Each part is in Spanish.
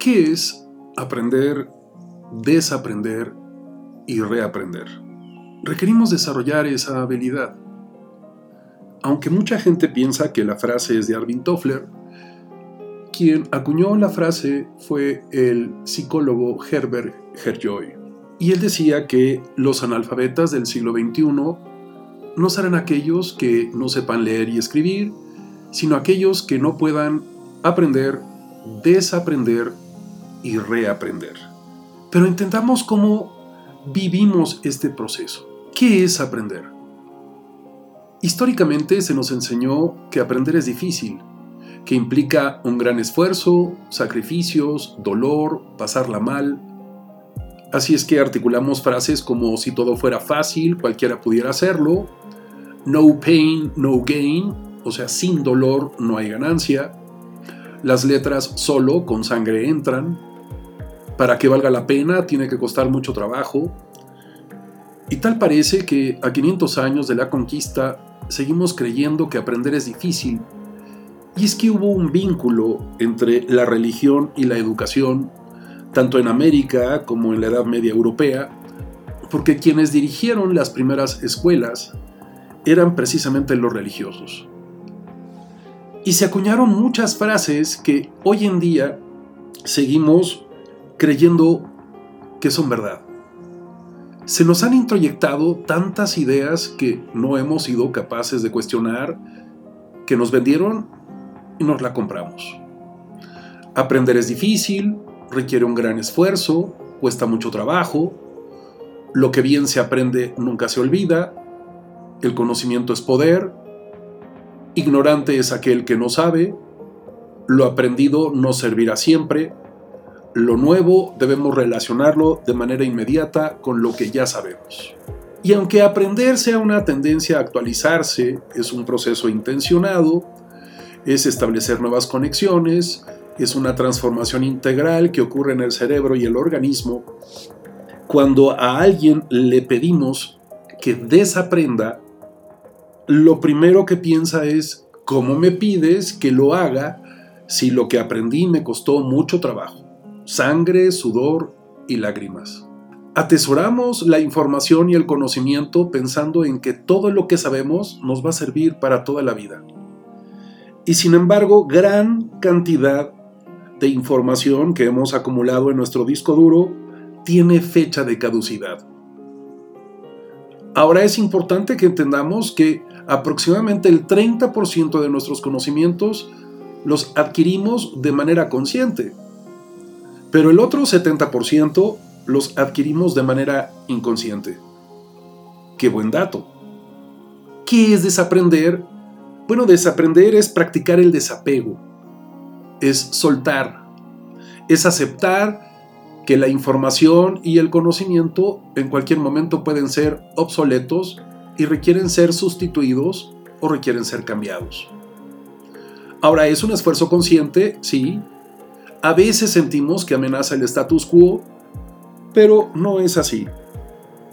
¿Qué es aprender, desaprender y reaprender? Requerimos desarrollar esa habilidad. Aunque mucha gente piensa que la frase es de Arvin Toffler, quien acuñó la frase fue el psicólogo Herbert Herjoy. Y él decía que los analfabetas del siglo XXI no serán aquellos que no sepan leer y escribir, sino aquellos que no puedan aprender, desaprender y reaprender. Pero entendamos cómo vivimos este proceso. ¿Qué es aprender? Históricamente se nos enseñó que aprender es difícil, que implica un gran esfuerzo, sacrificios, dolor, pasarla mal. Así es que articulamos frases como si todo fuera fácil, cualquiera pudiera hacerlo, no pain, no gain, o sea, sin dolor no hay ganancia, las letras solo con sangre entran, para que valga la pena tiene que costar mucho trabajo, y tal parece que a 500 años de la conquista seguimos creyendo que aprender es difícil y es que hubo un vínculo entre la religión y la educación, tanto en América como en la Edad Media Europea, porque quienes dirigieron las primeras escuelas eran precisamente los religiosos. Y se acuñaron muchas frases que hoy en día seguimos creyendo que son verdad. Se nos han introyectado tantas ideas que no hemos sido capaces de cuestionar, que nos vendieron y nos la compramos. Aprender es difícil, requiere un gran esfuerzo, cuesta mucho trabajo, lo que bien se aprende nunca se olvida, el conocimiento es poder, ignorante es aquel que no sabe, lo aprendido no servirá siempre, lo nuevo debemos relacionarlo de manera inmediata con lo que ya sabemos. Y aunque aprender sea una tendencia a actualizarse, es un proceso intencionado, es establecer nuevas conexiones, es una transformación integral que ocurre en el cerebro y el organismo. Cuando a alguien le pedimos que desaprenda, lo primero que piensa es, ¿cómo me pides que lo haga si lo que aprendí me costó mucho trabajo? Sangre, sudor y lágrimas. Atesoramos la información y el conocimiento pensando en que todo lo que sabemos nos va a servir para toda la vida. Y sin embargo, gran cantidad de información que hemos acumulado en nuestro disco duro tiene fecha de caducidad. Ahora es importante que entendamos que aproximadamente el 30% de nuestros conocimientos los adquirimos de manera consciente, pero el otro 70% los adquirimos de manera inconsciente. Qué buen dato. ¿Qué es desaprender bueno, desaprender es practicar el desapego, es soltar, es aceptar que la información y el conocimiento en cualquier momento pueden ser obsoletos y requieren ser sustituidos o requieren ser cambiados. Ahora, ¿es un esfuerzo consciente? Sí. A veces sentimos que amenaza el status quo, pero no es así.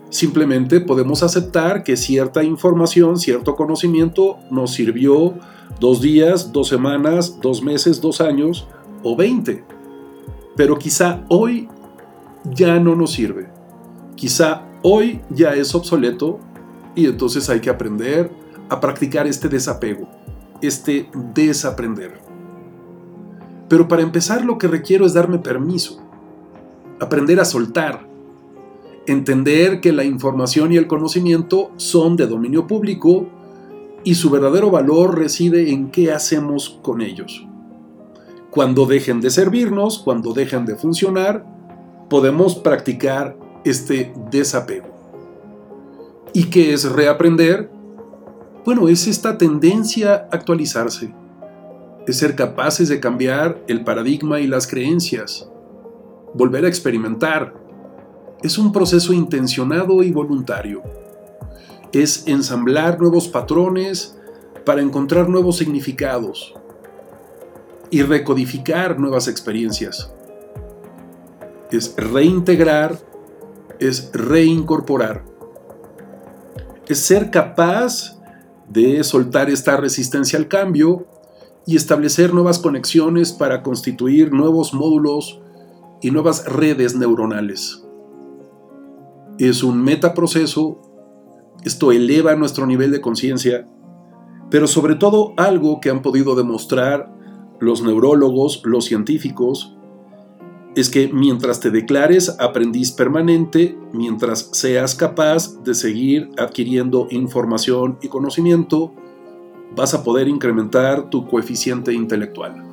Simplemente podemos aceptar que cierta información, cierto conocimiento nos sirvió dos días, dos semanas, dos meses, dos años o veinte. Pero quizá hoy ya no nos sirve. Quizá hoy ya es obsoleto y entonces hay que aprender a practicar este desapego, este desaprender. Pero para empezar lo que requiero es darme permiso, aprender a soltar, entender que la información y el conocimiento son de dominio público y su verdadero valor reside en qué hacemos con ellos. Cuando dejen de servirnos, cuando dejen de funcionar, podemos practicar este desapego. ¿Y qué es reaprender? Bueno, es esta tendencia a actualizarse, es ser capaces de cambiar el paradigma y las creencias, volver a experimentar, es un proceso intencionado y voluntario. Es ensamblar nuevos patrones para encontrar nuevos significados y recodificar nuevas experiencias. Es reintegrar, es reincorporar. Es ser capaz de soltar esta resistencia al cambio y establecer nuevas conexiones para constituir nuevos módulos y nuevas redes neuronales. Es un metaproceso, esto eleva nuestro nivel de conciencia, pero sobre todo algo que han podido demostrar los neurólogos, los científicos, es que mientras te declares aprendiz permanente, mientras seas capaz de seguir adquiriendo información y conocimiento, vas a poder incrementar tu coeficiente intelectual.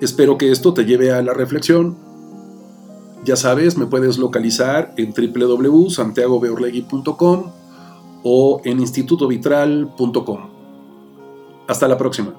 Espero que esto te lleve a la reflexión. Ya sabes, me puedes localizar en www.santiagobeorlegui.com o en institutovitral.com. Hasta la próxima.